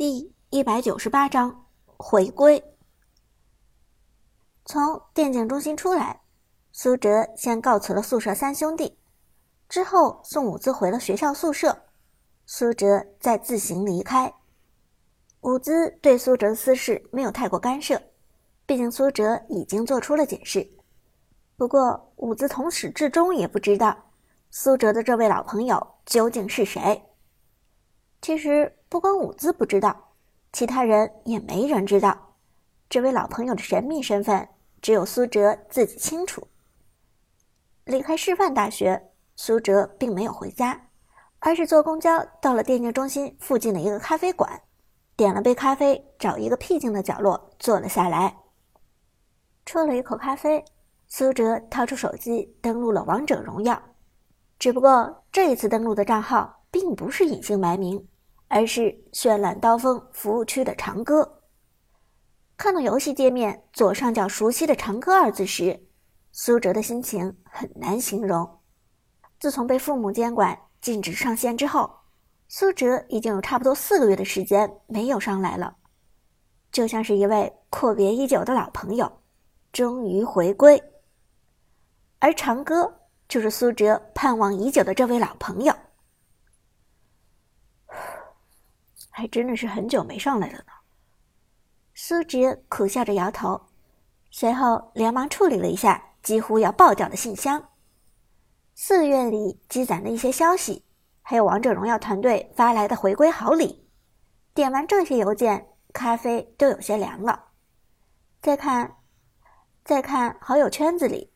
第一百九十八章回归。从电竞中心出来，苏哲先告辞了宿舍三兄弟，之后送伍兹回了学校宿舍，苏哲再自行离开。伍兹对苏哲的私事没有太过干涉，毕竟苏哲已经做出了解释。不过，伍兹从始至终也不知道苏哲的这位老朋友究竟是谁。其实。不光伍兹不知道，其他人也没人知道。这位老朋友的神秘身份，只有苏哲自己清楚。离开师范大学，苏哲并没有回家，而是坐公交到了电竞中心附近的一个咖啡馆，点了杯咖啡，找一个僻静的角落坐了下来。啜了一口咖啡，苏哲掏出手机登录了王者荣耀。只不过这一次登录的账号并不是隐姓埋名。而是绚烂刀锋服务区的长歌。看到游戏界面左上角熟悉的长歌二字时，苏哲的心情很难形容。自从被父母监管禁止上线之后，苏哲已经有差不多四个月的时间没有上来了，就像是一位阔别已久的老朋友，终于回归。而长歌就是苏哲盼望已久的这位老朋友。还真的是很久没上来了呢。苏哲苦笑着摇头，随后连忙处理了一下几乎要爆掉的信箱。四月里积攒的一些消息，还有王者荣耀团队发来的回归好礼。点完这些邮件，咖啡都有些凉了。再看，再看好友圈子里，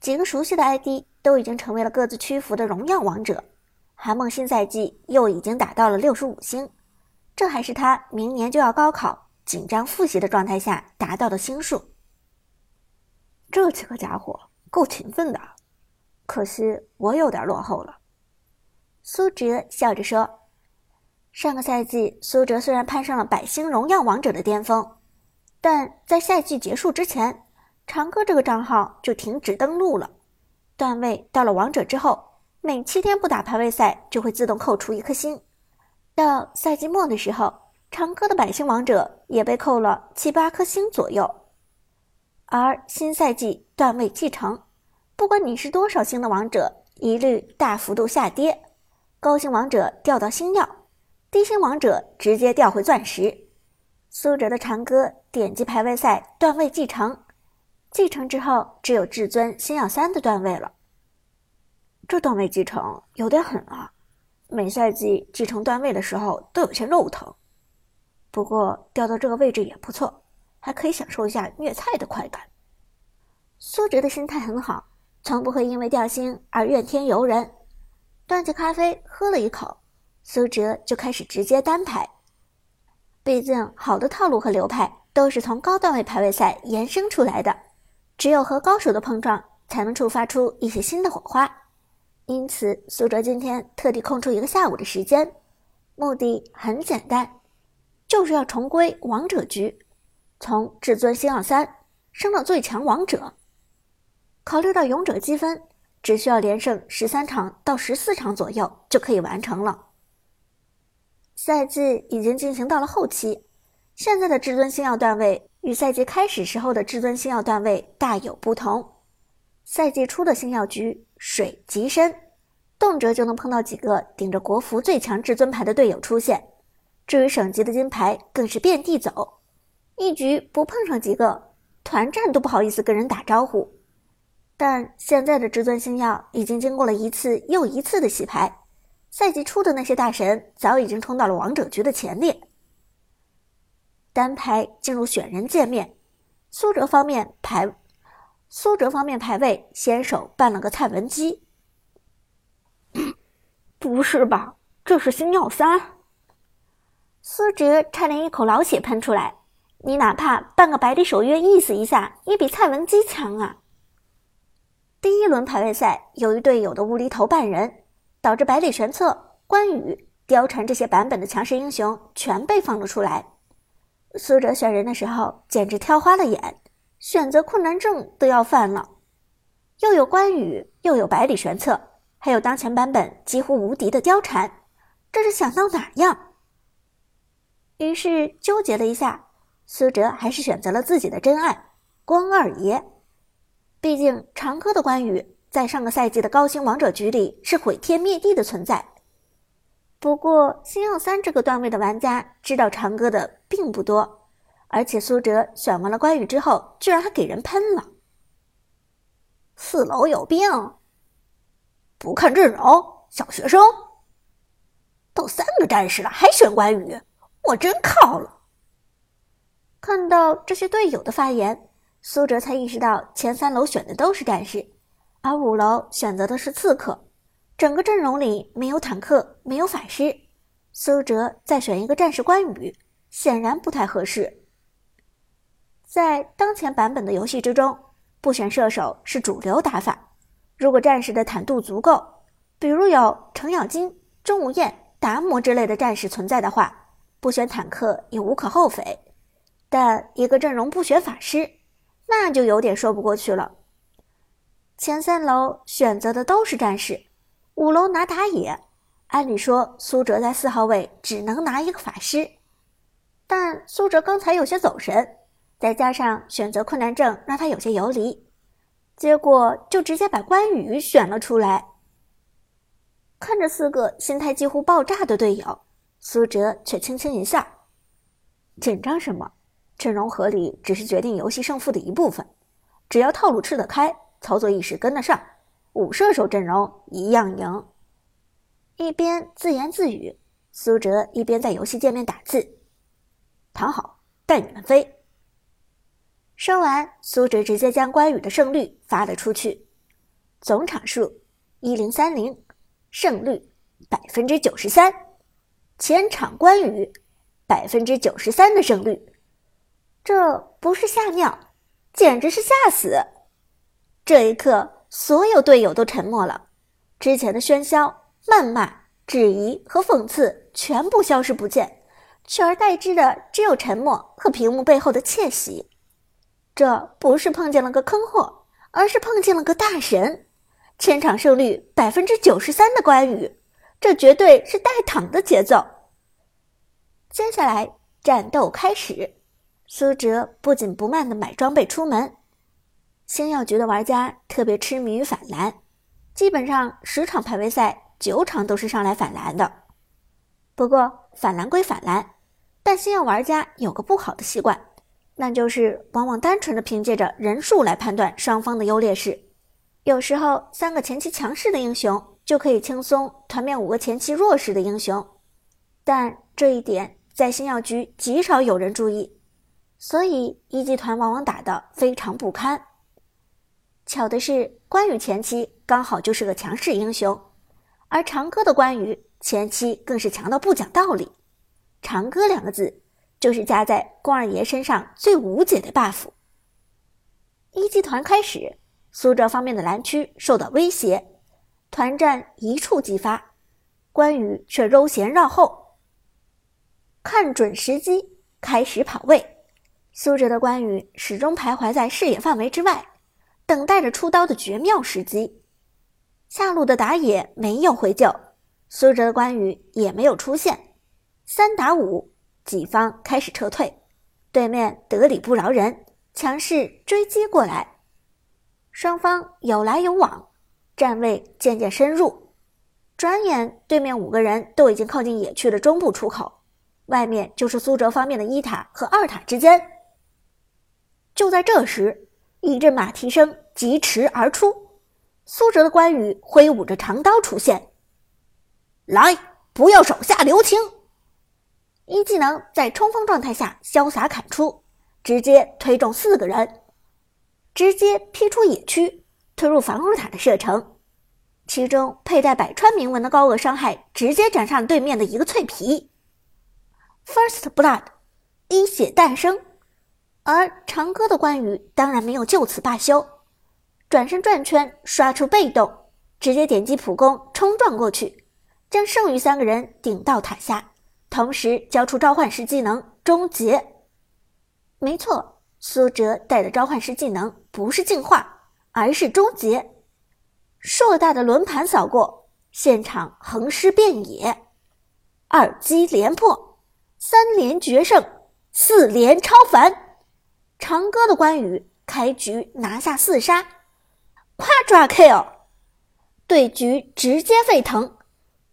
几个熟悉的 ID 都已经成为了各自屈服的荣耀王者。韩梦新赛季又已经打到了六十五星。这还是他明年就要高考、紧张复习的状态下达到的星数。这几个家伙够勤奋的，可惜我有点落后了。苏哲笑着说：“上个赛季，苏哲虽然攀上了百星荣耀王者的巅峰，但在赛季结束之前，长歌这个账号就停止登录了。段位到了王者之后，每七天不打排位赛就会自动扣除一颗星。”到赛季末的时候，长歌的百星王者也被扣了七八颗星左右。而新赛季段位继承，不管你是多少星的王者，一律大幅度下跌。高星王者掉到星耀，低星王者直接掉回钻石。苏哲的长歌点击排位赛段位继承，继承之后只有至尊星耀三的段位了。这段位继承有点狠啊！每赛季继承段位的时候都有些肉疼，不过掉到这个位置也不错，还可以享受一下虐菜的快感。苏哲的心态很好，从不会因为掉星而怨天尤人。端起咖啡喝了一口，苏哲就开始直接单排。毕竟好的套路和流派都是从高段位排位赛延伸出来的，只有和高手的碰撞，才能触发出一些新的火花。因此，苏哲今天特地空出一个下午的时间，目的很简单，就是要重归王者局，从至尊星耀三升到最强王者。考虑到勇者积分，只需要连胜十三场到十四场左右就可以完成了。赛季已经进行到了后期，现在的至尊星耀段位与赛季开始时候的至尊星耀段位大有不同。赛季初的星耀局。水极深，动辄就能碰到几个顶着国服最强至尊牌的队友出现。至于省级的金牌，更是遍地走，一局不碰上几个，团战都不好意思跟人打招呼。但现在的至尊星耀已经经过了一次又一次的洗牌，赛季初的那些大神早已经冲到了王者局的前列。单排进入选人界面，苏哲方面排。苏哲方面排位先手办了个蔡文姬，不是吧？这是星耀三。苏哲差点一口老血喷出来。你哪怕办个百里守约意思一下，也比蔡文姬强啊！第一轮排位赛，由于队友的无厘头扮人，导致百里玄策、关羽、貂蝉这些版本的强势英雄全被放了出来。苏哲选人的时候，简直挑花了眼。选择困难症都要犯了，又有关羽，又有百里玄策，还有当前版本几乎无敌的貂蝉，这是想到哪样？于是纠结了一下，苏哲还是选择了自己的真爱关二爷。毕竟长歌的关羽在上个赛季的高星王者局里是毁天灭地的存在。不过星耀三这个段位的玩家知道长歌的并不多，而且苏哲选完了关羽之后，居然还给人喷了。四楼有病，不看阵容，小学生。都三个战士了，还选关羽，我真靠了。看到这些队友的发言，苏哲才意识到前三楼选的都是战士，而五楼选择的是刺客。整个阵容里没有坦克，没有法师，苏哲再选一个战士关羽，显然不太合适。在当前版本的游戏之中，不选射手是主流打法。如果战士的坦度足够，比如有程咬金、钟无艳。达摩之类的战士存在的话，不选坦克也无可厚非。但一个阵容不选法师，那就有点说不过去了。前三楼选择的都是战士，五楼拿打野。按理说苏哲在四号位只能拿一个法师，但苏哲刚才有些走神，再加上选择困难症让他有些游离，结果就直接把关羽选了出来。看着四个心态几乎爆炸的队友，苏哲却轻轻一笑：“紧张什么？阵容合理只是决定游戏胜负的一部分，只要套路吃得开，操作意识跟得上，五射手阵容一样赢。”一边自言自语，苏哲一边在游戏界面打字：“躺好，带你们飞。”说完，苏哲直接将关羽的胜率发了出去，总场数一零三零。胜率百分之九十三，前场关羽百分之九十三的胜率，这不是吓尿，简直是吓死！这一刻，所有队友都沉默了，之前的喧嚣、谩骂、质疑和讽刺全部消失不见，取而代之的只有沉默和屏幕背后的窃喜。这不是碰见了个坑货，而是碰见了个大神。千场胜率百分之九十三的关羽，这绝对是带躺的节奏。接下来战斗开始，苏哲不紧不慢的买装备出门。星耀局的玩家特别痴迷于反蓝，基本上十场排位赛九场都是上来反蓝的。不过反蓝归反蓝，但星耀玩家有个不好的习惯，那就是往往单纯的凭借着人数来判断双方的优劣势。有时候，三个前期强势的英雄就可以轻松团灭五个前期弱势的英雄，但这一点在星耀局极少有人注意，所以一级团往往打得非常不堪。巧的是，关羽前期刚好就是个强势英雄，而长歌的关羽前期更是强到不讲道理。长歌两个字就是加在关二爷身上最无解的 buff。一级团开始。苏哲方面的蓝区受到威胁，团战一触即发，关羽却悠闲绕后，看准时机开始跑位。苏哲的关羽始终徘徊在视野范围之外，等待着出刀的绝妙时机。下路的打野没有回救，苏哲的关羽也没有出现。三打五，己方开始撤退，对面得理不饶人，强势追击过来。双方有来有往，站位渐渐深入。转眼，对面五个人都已经靠近野区的中部出口，外面就是苏哲方面的一塔和二塔之间。就在这时，一阵马蹄声疾驰而出，苏哲的关羽挥舞着长刀出现。来，不要手下留情！一技能在冲锋状态下潇洒砍出，直接推中四个人。直接劈出野区，推入防御塔的射程，其中佩戴百川铭文的高额伤害直接斩杀了对面的一个脆皮。First Blood，一血诞生。而长歌的关羽当然没有就此罢休，转身转圈刷出被动，直接点击普攻冲撞过去，将剩余三个人顶到塔下，同时交出召唤师技能终结。没错。苏哲带的召唤师技能不是净化，而是终结。硕大的轮盘扫过，现场横尸遍野，二击连破，三连决胜，四连超凡。长歌的关羽开局拿下四杀，Quadra Kill，对局直接沸腾，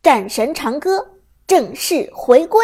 战神长歌正式回归。